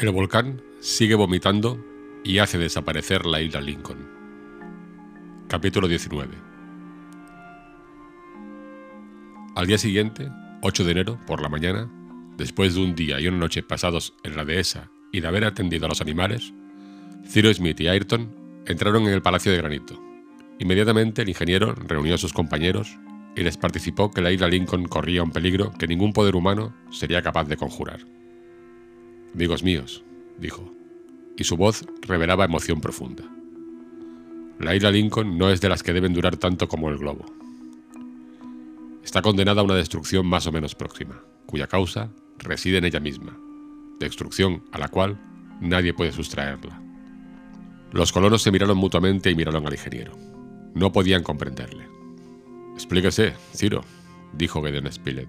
El volcán sigue vomitando y hace desaparecer la isla Lincoln. Capítulo 19 Al día siguiente, 8 de enero, por la mañana, después de un día y una noche pasados en la dehesa y de haber atendido a los animales, Ciro Smith y Ayrton entraron en el Palacio de Granito. Inmediatamente el ingeniero reunió a sus compañeros y les participó que la isla Lincoln corría un peligro que ningún poder humano sería capaz de conjurar. Amigos míos, dijo, y su voz revelaba emoción profunda. La isla Lincoln no es de las que deben durar tanto como el globo. Está condenada a una destrucción más o menos próxima, cuya causa reside en ella misma, destrucción a la cual nadie puede sustraerla. Los colonos se miraron mutuamente y miraron al ingeniero. No podían comprenderle. Explíquese, Ciro, dijo Gedeon Spilett.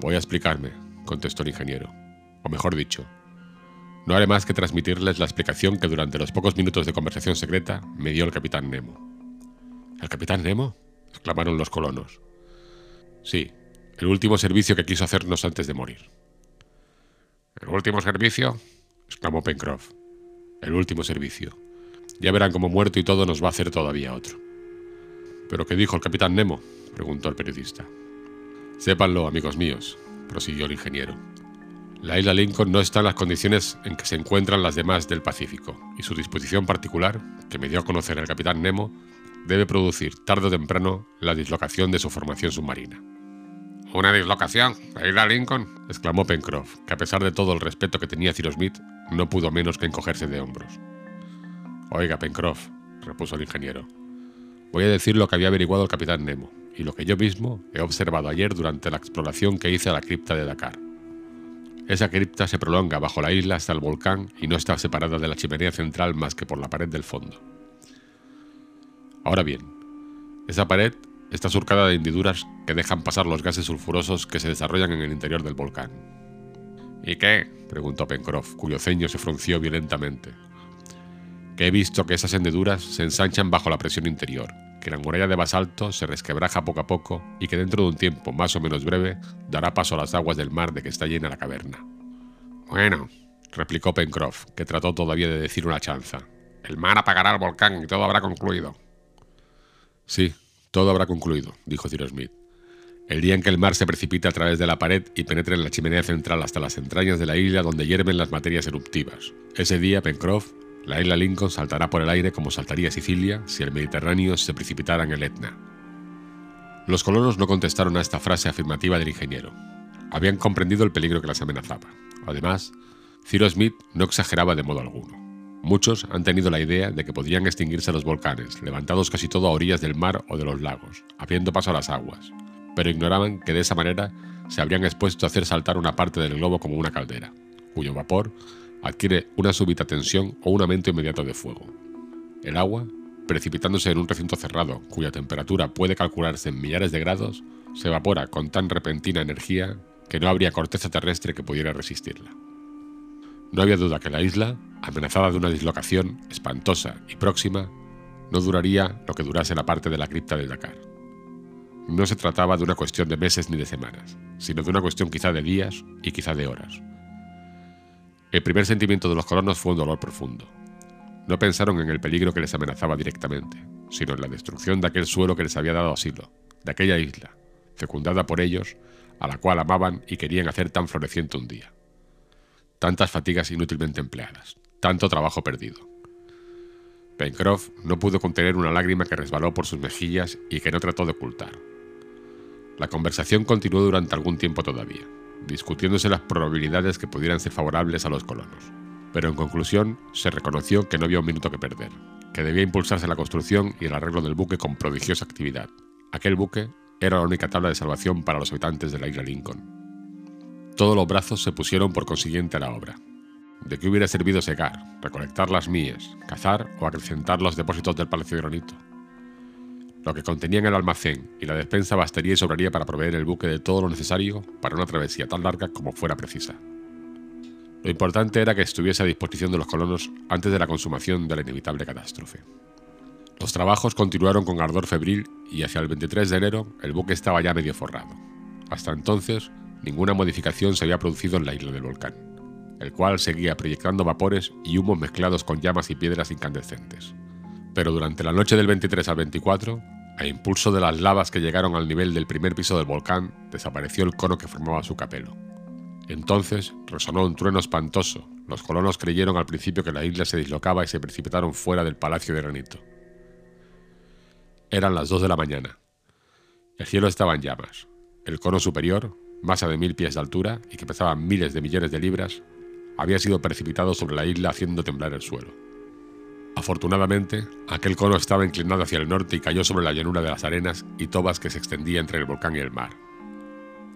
Voy a explicarme, contestó el ingeniero o mejor dicho, no haré más que transmitirles la explicación que durante los pocos minutos de conversación secreta me dio el capitán Nemo. ¿El capitán Nemo? exclamaron los colonos. Sí, el último servicio que quiso hacernos antes de morir. ¿El último servicio? exclamó Pencroff. El último servicio. Ya verán cómo muerto y todo nos va a hacer todavía otro. ¿Pero qué dijo el capitán Nemo? preguntó el periodista. Sépanlo, amigos míos, prosiguió el ingeniero. La isla Lincoln no está en las condiciones en que se encuentran las demás del Pacífico, y su disposición particular, que me dio a conocer el capitán Nemo, debe producir tarde o temprano la dislocación de su formación submarina. ¿Una dislocación? ¿La isla Lincoln? exclamó Pencroff, que a pesar de todo el respeto que tenía Cyrus Smith, no pudo menos que encogerse de hombros. Oiga, Pencroff, repuso el ingeniero, voy a decir lo que había averiguado el capitán Nemo, y lo que yo mismo he observado ayer durante la exploración que hice a la cripta de Dakar. Esa cripta se prolonga bajo la isla hasta el volcán y no está separada de la chimenea central más que por la pared del fondo. Ahora bien, esa pared está surcada de hendiduras que dejan pasar los gases sulfurosos que se desarrollan en el interior del volcán. ¿Y qué? preguntó Pencroff, cuyo ceño se frunció violentamente. Que he visto que esas hendiduras se ensanchan bajo la presión interior, que la muralla de basalto se resquebraja poco a poco y que dentro de un tiempo más o menos breve dará paso a las aguas del mar de que está llena la caverna. Bueno, replicó Pencroff, que trató todavía de decir una chanza. El mar apagará el volcán y todo habrá concluido. Sí, todo habrá concluido, dijo Cyrus Smith. El día en que el mar se precipite a través de la pared y penetre en la chimenea central hasta las entrañas de la isla donde hierven las materias eruptivas. Ese día, Pencroff, la isla Lincoln saltará por el aire como saltaría Sicilia si el Mediterráneo se precipitara en el Etna. Los colonos no contestaron a esta frase afirmativa del ingeniero. Habían comprendido el peligro que las amenazaba. Además, Ciro Smith no exageraba de modo alguno. Muchos han tenido la idea de que podrían extinguirse los volcanes, levantados casi todo a orillas del mar o de los lagos, abriendo paso a las aguas, pero ignoraban que de esa manera se habrían expuesto a hacer saltar una parte del globo como una caldera, cuyo vapor adquiere una súbita tensión o un aumento inmediato de fuego. El agua, precipitándose en un recinto cerrado cuya temperatura puede calcularse en millares de grados, se evapora con tan repentina energía que no habría corteza terrestre que pudiera resistirla. No había duda que la isla, amenazada de una dislocación espantosa y próxima, no duraría lo que durase la parte de la cripta de Dakar. No se trataba de una cuestión de meses ni de semanas, sino de una cuestión quizá de días y quizá de horas, el primer sentimiento de los colonos fue un dolor profundo. No pensaron en el peligro que les amenazaba directamente, sino en la destrucción de aquel suelo que les había dado asilo, de aquella isla, fecundada por ellos, a la cual amaban y querían hacer tan floreciente un día. Tantas fatigas inútilmente empleadas, tanto trabajo perdido. Pencroff no pudo contener una lágrima que resbaló por sus mejillas y que no trató de ocultar. La conversación continuó durante algún tiempo todavía discutiéndose las probabilidades que pudieran ser favorables a los colonos. Pero en conclusión, se reconoció que no había un minuto que perder, que debía impulsarse la construcción y el arreglo del buque con prodigiosa actividad. Aquel buque era la única tabla de salvación para los habitantes de la isla Lincoln. Todos los brazos se pusieron por consiguiente a la obra. ¿De qué hubiera servido secar, recolectar las mías, cazar o acrecentar los depósitos del Palacio de Granito? Lo que contenían el almacén y la despensa bastaría y sobraría para proveer el buque de todo lo necesario para una travesía tan larga como fuera precisa. Lo importante era que estuviese a disposición de los colonos antes de la consumación de la inevitable catástrofe. Los trabajos continuaron con ardor febril y hacia el 23 de enero el buque estaba ya medio forrado. Hasta entonces, ninguna modificación se había producido en la isla del volcán. el cual seguía proyectando vapores y humos mezclados con llamas y piedras incandescentes. Pero durante la noche del 23 al 24, a impulso de las lavas que llegaron al nivel del primer piso del volcán, desapareció el cono que formaba su capelo. Entonces resonó un trueno espantoso. Los colonos creyeron al principio que la isla se dislocaba y se precipitaron fuera del palacio de granito. Eran las dos de la mañana. El cielo estaba en llamas. El cono superior, masa de mil pies de altura y que pesaba miles de millones de libras, había sido precipitado sobre la isla haciendo temblar el suelo. Afortunadamente, aquel cono estaba inclinado hacia el norte y cayó sobre la llanura de las arenas y tobas que se extendía entre el volcán y el mar.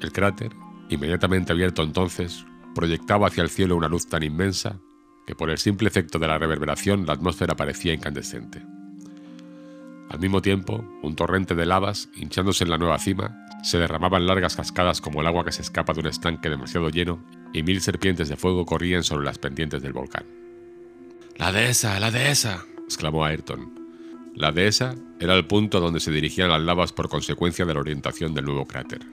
El cráter, inmediatamente abierto entonces, proyectaba hacia el cielo una luz tan inmensa que por el simple efecto de la reverberación la atmósfera parecía incandescente. Al mismo tiempo, un torrente de lavas, hinchándose en la nueva cima, se derramaba en largas cascadas como el agua que se escapa de un estanque demasiado lleno y mil serpientes de fuego corrían sobre las pendientes del volcán. La dehesa, la dehesa, exclamó Ayrton. La dehesa era el punto donde se dirigían las lavas por consecuencia de la orientación del nuevo cráter.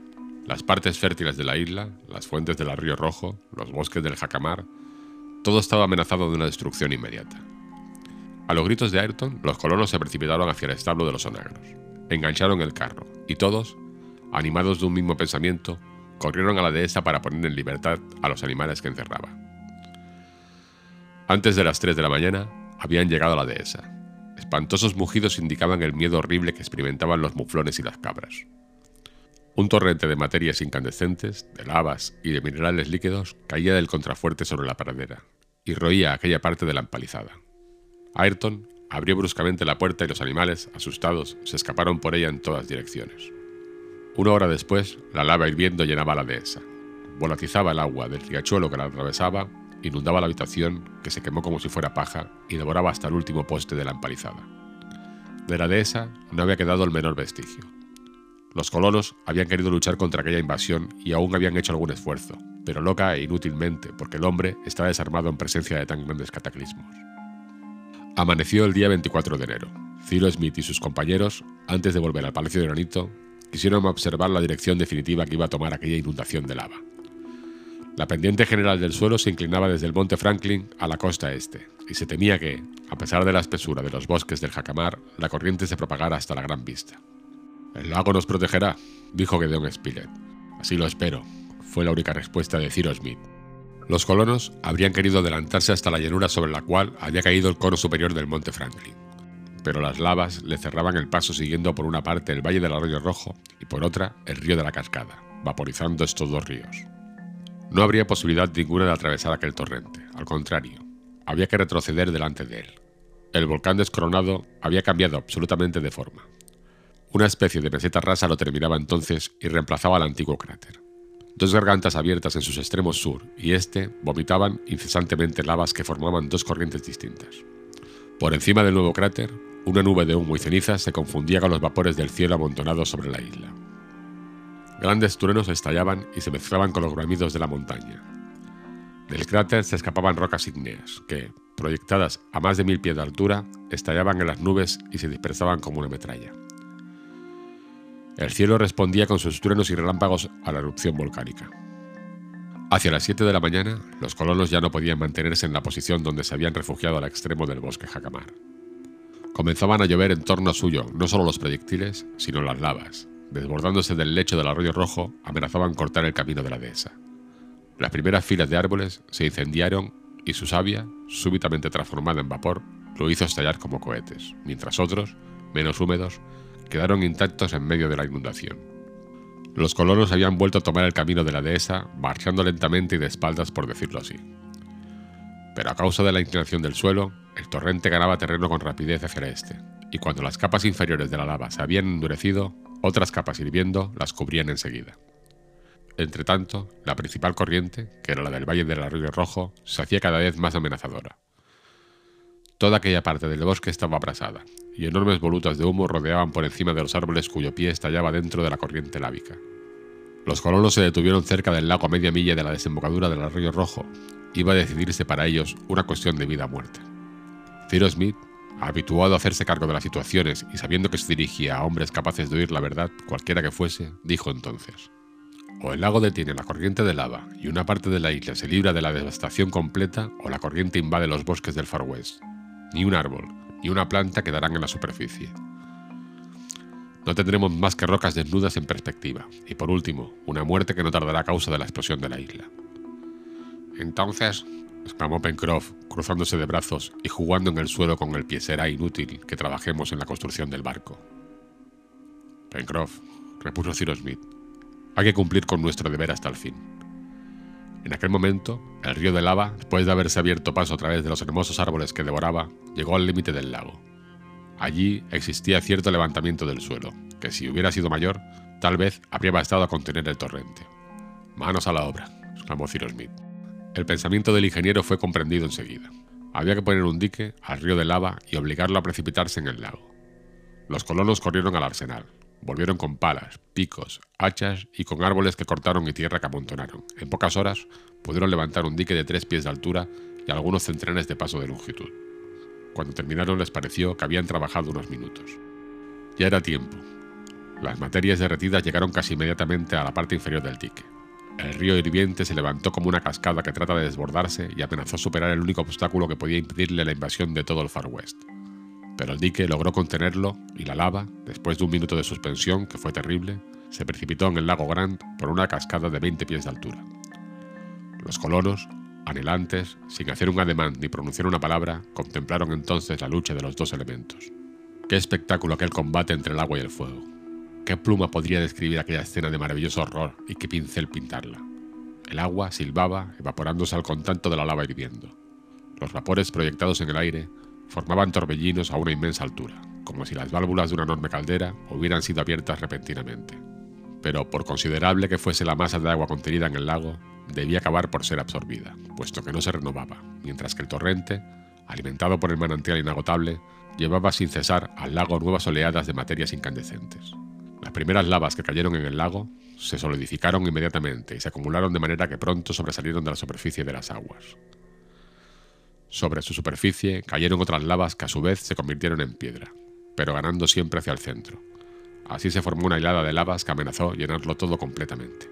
Las partes fértiles de la isla, las fuentes del río Rojo, los bosques del Jacamar, todo estaba amenazado de una destrucción inmediata. A los gritos de Ayrton, los colonos se precipitaron hacia el establo de los onagros. Engancharon el carro, y todos, animados de un mismo pensamiento, corrieron a la dehesa para poner en libertad a los animales que encerraba. Antes de las 3 de la mañana, habían llegado a la dehesa. Espantosos mugidos indicaban el miedo horrible que experimentaban los muflones y las cabras. Un torrente de materias incandescentes, de lavas y de minerales líquidos caía del contrafuerte sobre la pradera y roía aquella parte de la empalizada. Ayrton abrió bruscamente la puerta y los animales, asustados, se escaparon por ella en todas direcciones. Una hora después, la lava hirviendo llenaba la dehesa. Volatizaba el agua del riachuelo que la atravesaba, inundaba la habitación, que se quemó como si fuera paja, y devoraba hasta el último poste de la empalizada. De la dehesa no había quedado el menor vestigio. Los colonos habían querido luchar contra aquella invasión y aún habían hecho algún esfuerzo, pero loca e inútilmente, porque el hombre estaba desarmado en presencia de tan grandes cataclismos. Amaneció el día 24 de enero. Ciro Smith y sus compañeros, antes de volver al Palacio de Granito, quisieron observar la dirección definitiva que iba a tomar aquella inundación de lava. La pendiente general del suelo se inclinaba desde el monte Franklin a la costa este, y se temía que, a pesar de la espesura de los bosques del Jacamar, la corriente se propagara hasta la gran vista. El lago nos protegerá, dijo Gedeon Spilett. Así lo espero, fue la única respuesta de Ciro Smith. Los colonos habrían querido adelantarse hasta la llanura sobre la cual había caído el cono superior del monte Franklin pero las lavas le cerraban el paso siguiendo por una parte el valle del arroyo rojo y por otra el río de la cascada, vaporizando estos dos ríos. No habría posibilidad ninguna de atravesar aquel torrente, al contrario, había que retroceder delante de él. El volcán descoronado había cambiado absolutamente de forma. Una especie de meseta rasa lo terminaba entonces y reemplazaba al antiguo cráter. Dos gargantas abiertas en sus extremos sur y este vomitaban incesantemente lavas que formaban dos corrientes distintas. Por encima del nuevo cráter, una nube de humo y ceniza se confundía con los vapores del cielo amontonados sobre la isla. Grandes truenos estallaban y se mezclaban con los gramidos de la montaña. Del cráter se escapaban rocas ígneas que, proyectadas a más de mil pies de altura, estallaban en las nubes y se dispersaban como una metralla. El cielo respondía con sus truenos y relámpagos a la erupción volcánica. Hacia las 7 de la mañana, los colonos ya no podían mantenerse en la posición donde se habían refugiado al extremo del bosque Jacamar. Comenzaban a llover en torno a suyo no solo los proyectiles, sino las lavas. Desbordándose del lecho del arroyo rojo, amenazaban cortar el camino de la dehesa. Las primeras filas de árboles se incendiaron y su savia, súbitamente transformada en vapor, lo hizo estallar como cohetes, mientras otros, menos húmedos, quedaron intactos en medio de la inundación. Los colonos habían vuelto a tomar el camino de la dehesa, marchando lentamente y de espaldas, por decirlo así. Pero a causa de la inclinación del suelo, el torrente ganaba terreno con rapidez hacia el este, y cuando las capas inferiores de la lava se habían endurecido, otras capas hirviendo las cubrían enseguida. Entretanto, la principal corriente, que era la del Valle del Arroyo Rojo, se hacía cada vez más amenazadora. Toda aquella parte del bosque estaba abrasada, y enormes volutas de humo rodeaban por encima de los árboles cuyo pie estallaba dentro de la corriente lábica. Los colonos se detuvieron cerca del lago a media milla de la desembocadura del Arroyo Rojo. Iba a decidirse para ellos una cuestión de vida o muerte. Ciro Smith, habituado a hacerse cargo de las situaciones y sabiendo que se dirigía a hombres capaces de oír la verdad, cualquiera que fuese, dijo entonces: o el lago detiene la corriente de lava y una parte de la isla se libra de la devastación completa, o la corriente invade los bosques del Far West. Ni un árbol, ni una planta quedarán en la superficie. No tendremos más que rocas desnudas en perspectiva, y por último, una muerte que no tardará a causa de la explosión de la isla. Entonces, exclamó Pencroff, cruzándose de brazos y jugando en el suelo con el pie, será inútil que trabajemos en la construcción del barco. Pencroff, repuso Cyrus Smith, hay que cumplir con nuestro deber hasta el fin. En aquel momento, el río de lava, después de haberse abierto paso a través de los hermosos árboles que devoraba, llegó al límite del lago. Allí existía cierto levantamiento del suelo, que si hubiera sido mayor, tal vez habría bastado a contener el torrente. Manos a la obra, exclamó Cyrus Smith. El pensamiento del ingeniero fue comprendido enseguida. Había que poner un dique al río de lava y obligarlo a precipitarse en el lago. Los colonos corrieron al arsenal, Volvieron con palas, picos, hachas y con árboles que cortaron y tierra que amontonaron. En pocas horas pudieron levantar un dique de tres pies de altura y algunos centenares de paso de longitud. Cuando terminaron les pareció que habían trabajado unos minutos. Ya era tiempo. Las materias derretidas llegaron casi inmediatamente a la parte inferior del dique. El río hirviente se levantó como una cascada que trata de desbordarse y amenazó superar el único obstáculo que podía impedirle la invasión de todo el Far West pero el dique logró contenerlo y la lava, después de un minuto de suspensión que fue terrible, se precipitó en el lago Grant por una cascada de 20 pies de altura. Los colonos, anhelantes, sin hacer un ademán ni pronunciar una palabra, contemplaron entonces la lucha de los dos elementos. Qué espectáculo aquel combate entre el agua y el fuego. Qué pluma podría describir aquella escena de maravilloso horror y qué pincel pintarla. El agua silbaba, evaporándose al contacto de la lava hirviendo. Los vapores proyectados en el aire formaban torbellinos a una inmensa altura, como si las válvulas de una enorme caldera hubieran sido abiertas repentinamente. Pero por considerable que fuese la masa de agua contenida en el lago, debía acabar por ser absorbida, puesto que no se renovaba, mientras que el torrente, alimentado por el manantial inagotable, llevaba sin cesar al lago nuevas oleadas de materias incandescentes. Las primeras lavas que cayeron en el lago se solidificaron inmediatamente y se acumularon de manera que pronto sobresalieron de la superficie de las aguas. Sobre su superficie cayeron otras lavas que a su vez se convirtieron en piedra, pero ganando siempre hacia el centro. Así se formó una hilada de lavas que amenazó llenarlo todo completamente.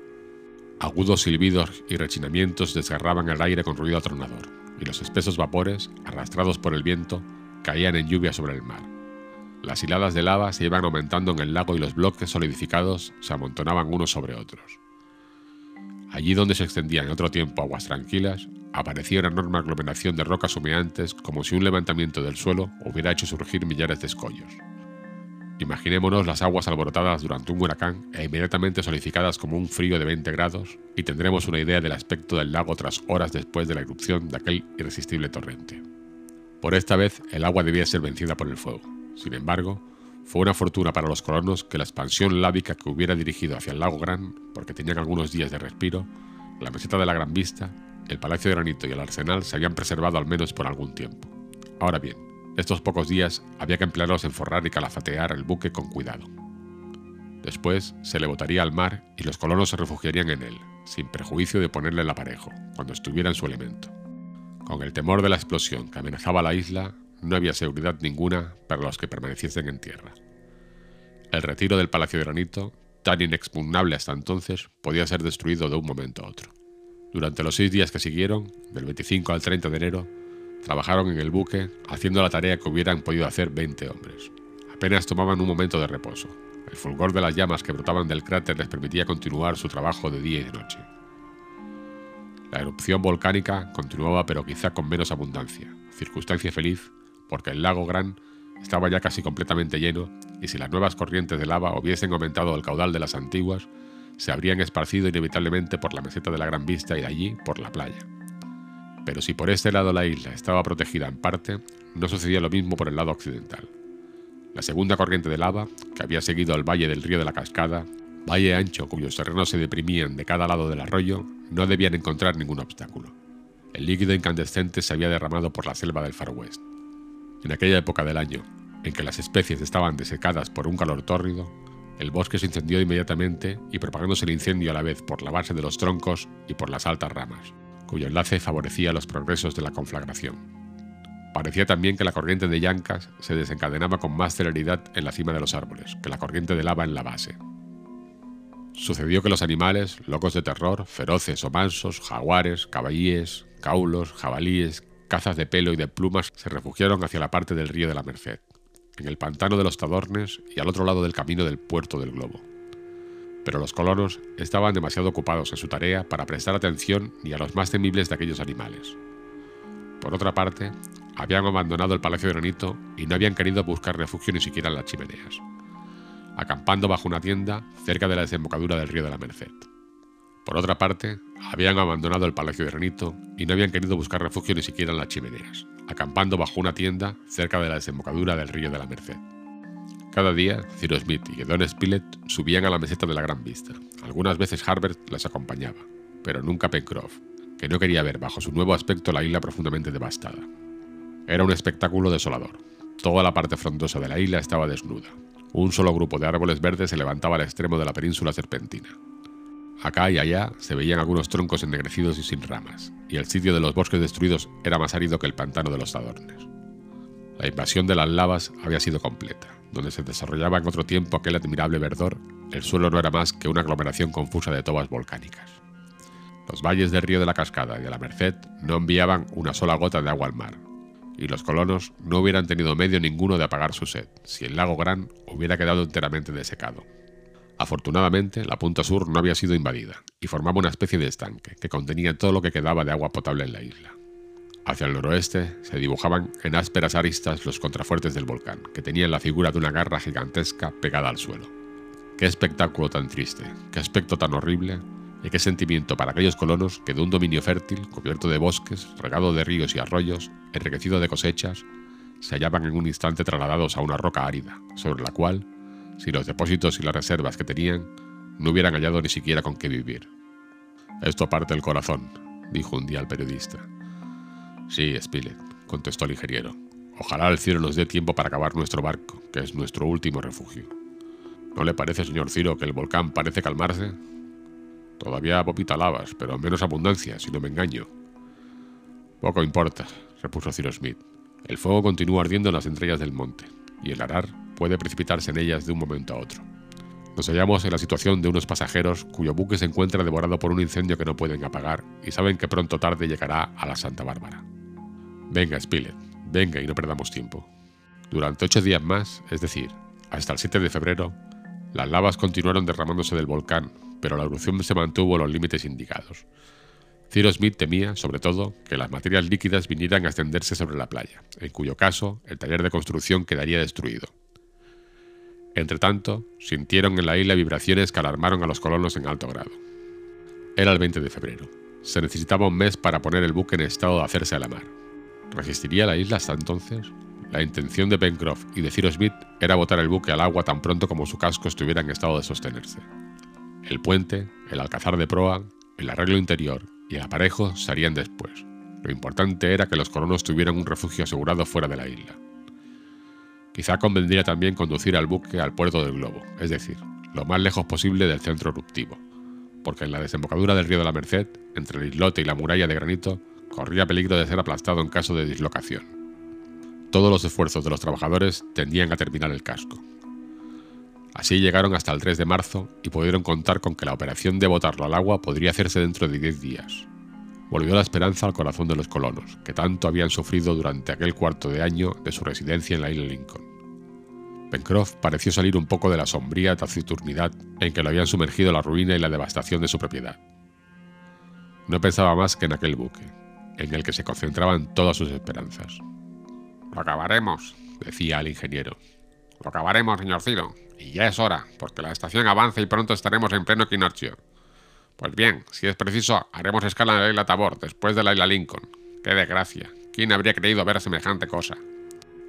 Agudos silbidos y rechinamientos desgarraban el aire con ruido atronador, y los espesos vapores, arrastrados por el viento, caían en lluvia sobre el mar. Las hiladas de lava se iban aumentando en el lago y los bloques solidificados se amontonaban unos sobre otros. Allí donde se extendían en otro tiempo aguas tranquilas, aparecía una enorme aglomeración de rocas humeantes como si un levantamiento del suelo hubiera hecho surgir millares de escollos. Imaginémonos las aguas alborotadas durante un huracán e inmediatamente solidificadas como un frío de 20 grados y tendremos una idea del aspecto del lago tras horas después de la erupción de aquel irresistible torrente. Por esta vez el agua debía ser vencida por el fuego. Sin embargo, fue una fortuna para los colonos que la expansión lábica que hubiera dirigido hacia el lago Gran, porque tenían algunos días de respiro, la meseta de la Gran Vista, el Palacio de Granito y el Arsenal se habían preservado al menos por algún tiempo. Ahora bien, estos pocos días había que emplearlos en forrar y calafatear el buque con cuidado. Después se le botaría al mar y los colonos se refugiarían en él, sin perjuicio de ponerle el aparejo, cuando estuviera en su elemento. Con el temor de la explosión que amenazaba la isla, no había seguridad ninguna para los que permaneciesen en tierra. El retiro del Palacio de Granito, tan inexpugnable hasta entonces, podía ser destruido de un momento a otro. Durante los seis días que siguieron, del 25 al 30 de enero, trabajaron en el buque haciendo la tarea que hubieran podido hacer 20 hombres. Apenas tomaban un momento de reposo. El fulgor de las llamas que brotaban del cráter les permitía continuar su trabajo de día y de noche. La erupción volcánica continuaba pero quizá con menos abundancia, circunstancia feliz porque el lago Gran estaba ya casi completamente lleno y si las nuevas corrientes de lava hubiesen aumentado el caudal de las antiguas, se habrían esparcido inevitablemente por la meseta de la Gran Vista y de allí por la playa. Pero si por este lado la isla estaba protegida en parte, no sucedía lo mismo por el lado occidental. La segunda corriente de lava, que había seguido al valle del río de la Cascada, valle ancho cuyos terrenos se deprimían de cada lado del arroyo, no debían encontrar ningún obstáculo. El líquido incandescente se había derramado por la selva del Far West. En aquella época del año, en que las especies estaban desecadas por un calor tórrido, el bosque se incendió inmediatamente y propagándose el incendio a la vez por la base de los troncos y por las altas ramas, cuyo enlace favorecía los progresos de la conflagración. Parecía también que la corriente de llancas se desencadenaba con más celeridad en la cima de los árboles que la corriente de lava en la base. sucedió que los animales, locos de terror, feroces o mansos, jaguares, caballíes, caulos, jabalíes, cazas de pelo y de plumas, se refugiaron hacia la parte del río de la Merced, en el pantano de los Tadornes y al otro lado del camino del puerto del Globo. Pero los colonos estaban demasiado ocupados en su tarea para prestar atención ni a los más temibles de aquellos animales. Por otra parte, habían abandonado el Palacio de Granito y no habían querido buscar refugio ni siquiera en las chimeneas, acampando bajo una tienda cerca de la desembocadura del río de la Merced. Por otra parte, habían abandonado el Palacio de Granito y no habían querido buscar refugio ni siquiera en las chimeneas, acampando bajo una tienda cerca de la desembocadura del río de la Merced. Cada día, Ciro Smith y Gedon Spilett subían a la meseta de la Gran Vista. Algunas veces Harbert les acompañaba, pero nunca Pencroff, que no quería ver bajo su nuevo aspecto la isla profundamente devastada. Era un espectáculo desolador. Toda la parte frondosa de la isla estaba desnuda. Un solo grupo de árboles verdes se levantaba al extremo de la península serpentina. Acá y allá se veían algunos troncos ennegrecidos y sin ramas, y el sitio de los bosques destruidos era más árido que el pantano de los Adornes. La invasión de las lavas había sido completa. Donde se desarrollaba en otro tiempo aquel admirable verdor, el suelo no era más que una aglomeración confusa de tobas volcánicas. Los valles del río de la Cascada y de la Merced no enviaban una sola gota de agua al mar, y los colonos no hubieran tenido medio ninguno de apagar su sed si el lago Gran hubiera quedado enteramente desecado. Afortunadamente, la punta sur no había sido invadida y formaba una especie de estanque que contenía todo lo que quedaba de agua potable en la isla. Hacia el noroeste se dibujaban en ásperas aristas los contrafuertes del volcán, que tenían la figura de una garra gigantesca pegada al suelo. Qué espectáculo tan triste, qué aspecto tan horrible y qué sentimiento para aquellos colonos que de un dominio fértil, cubierto de bosques, regado de ríos y arroyos, enriquecido de cosechas, se hallaban en un instante trasladados a una roca árida, sobre la cual, si los depósitos y las reservas que tenían, no hubieran hallado ni siquiera con qué vivir. Esto parte el corazón, dijo un día el periodista. Sí, Spilett, contestó el ingeniero. Ojalá el cielo nos dé tiempo para acabar nuestro barco, que es nuestro último refugio. ¿No le parece, señor Ciro, que el volcán parece calmarse? Todavía popita lavas, pero menos abundancia, si no me engaño. Poco importa, repuso Ciro Smith. El fuego continúa ardiendo en las entrañas del monte, y el arar puede precipitarse en ellas de un momento a otro. Nos hallamos en la situación de unos pasajeros cuyo buque se encuentra devorado por un incendio que no pueden apagar y saben que pronto o tarde llegará a la Santa Bárbara. Venga, Spilett, venga y no perdamos tiempo. Durante ocho días más, es decir, hasta el 7 de febrero, las lavas continuaron derramándose del volcán, pero la erupción se mantuvo en los límites indicados. Ciro Smith temía, sobre todo, que las materias líquidas vinieran a extenderse sobre la playa, en cuyo caso el taller de construcción quedaría destruido. Entretanto, sintieron en la isla vibraciones que alarmaron a los colonos en alto grado. Era el 20 de febrero. Se necesitaba un mes para poner el buque en estado de hacerse a la mar. ¿Resistiría la isla hasta entonces? La intención de Pencroff y de Ciro Smith era botar el buque al agua tan pronto como su casco estuviera en estado de sostenerse. El puente, el alcázar de proa, el arreglo interior y el aparejo se harían después. Lo importante era que los colonos tuvieran un refugio asegurado fuera de la isla. Quizá convendría también conducir al buque al puerto del globo, es decir, lo más lejos posible del centro eruptivo, porque en la desembocadura del río de la Merced, entre el islote y la muralla de granito, corría peligro de ser aplastado en caso de dislocación. Todos los esfuerzos de los trabajadores tendían a terminar el casco, Así llegaron hasta el 3 de marzo y pudieron contar con que la operación de botarlo al agua podría hacerse dentro de 10 días. Volvió la esperanza al corazón de los colonos, que tanto habían sufrido durante aquel cuarto de año de su residencia en la isla Lincoln. Pencroff pareció salir un poco de la sombría taciturnidad en que lo habían sumergido la ruina y la devastación de su propiedad. No pensaba más que en aquel buque, en el que se concentraban todas sus esperanzas. Lo acabaremos, decía el ingeniero. Lo acabaremos, señor Ciro. Y ya es hora, porque la estación avanza y pronto estaremos en pleno equinoccio. Pues bien, si es preciso, haremos escala en la isla Tabor, después de la isla Lincoln. ¡Qué desgracia! ¿Quién habría creído ver semejante cosa?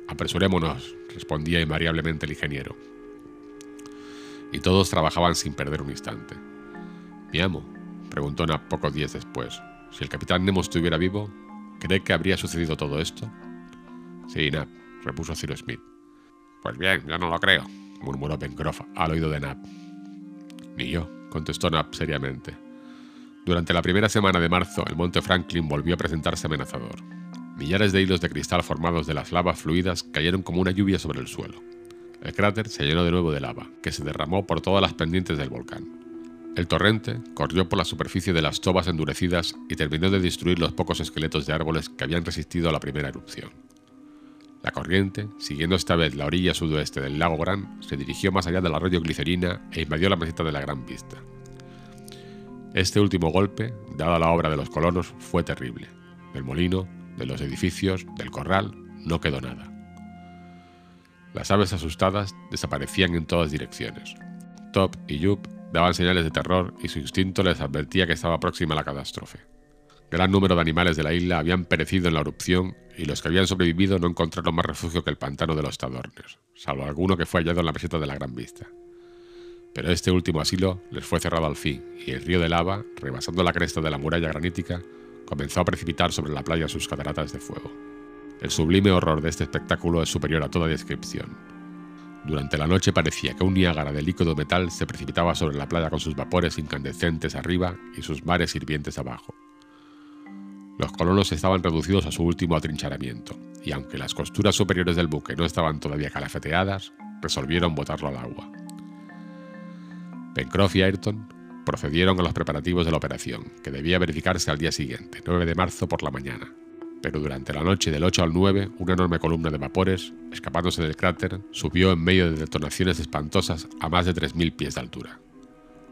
Apresurémonos, respondía invariablemente el ingeniero. Y todos trabajaban sin perder un instante. Mi amo, preguntó Nap pocos días después, si el capitán Nemo estuviera vivo, ¿cree que habría sucedido todo esto? Sí, Nap, repuso Cyrus Smith. Pues bien, yo no lo creo, murmuró Pencroff al oído de Nab. Ni yo, contestó Nab seriamente. Durante la primera semana de marzo, el monte Franklin volvió a presentarse amenazador. Millares de hilos de cristal formados de las lavas fluidas cayeron como una lluvia sobre el suelo. El cráter se llenó de nuevo de lava, que se derramó por todas las pendientes del volcán. El torrente corrió por la superficie de las tobas endurecidas y terminó de destruir los pocos esqueletos de árboles que habían resistido a la primera erupción. La corriente, siguiendo esta vez la orilla sudoeste del lago Gran, se dirigió más allá del arroyo Glicerina e invadió la meseta de la Gran Vista. Este último golpe, dada la obra de los colonos, fue terrible. Del molino, de los edificios, del corral, no quedó nada. Las aves asustadas desaparecían en todas direcciones. Top y Yup daban señales de terror y su instinto les advertía que estaba próxima la catástrofe. Gran número de animales de la isla habían perecido en la erupción y los que habían sobrevivido no encontraron más refugio que el pantano de los Tadornes, salvo alguno que fue hallado en la meseta de la Gran Vista. Pero este último asilo les fue cerrado al fin y el río de lava, rebasando la cresta de la muralla granítica, comenzó a precipitar sobre la playa sus cataratas de fuego. El sublime horror de este espectáculo es superior a toda descripción. Durante la noche parecía que un Niágara de líquido metal se precipitaba sobre la playa con sus vapores incandescentes arriba y sus mares hirvientes abajo. Los colonos estaban reducidos a su último atrincheramiento, y aunque las costuras superiores del buque no estaban todavía calafeteadas, resolvieron botarlo al agua. Pencroff y Ayrton procedieron a los preparativos de la operación, que debía verificarse al día siguiente, 9 de marzo por la mañana, pero durante la noche del 8 al 9 una enorme columna de vapores, escapándose del cráter, subió en medio de detonaciones espantosas a más de 3.000 pies de altura.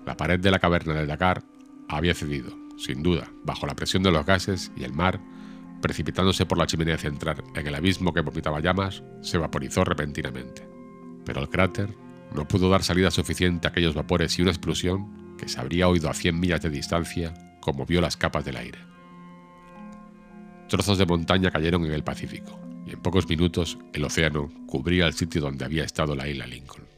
La pared de la caverna de Dakar había cedido, sin duda, bajo la presión de los gases y el mar, precipitándose por la chimenea central en el abismo que vomitaba llamas, se vaporizó repentinamente. Pero el cráter no pudo dar salida suficiente a aquellos vapores y una explosión, que se habría oído a 100 millas de distancia, conmovió las capas del aire. Trozos de montaña cayeron en el Pacífico, y en pocos minutos el océano cubría el sitio donde había estado la isla Lincoln.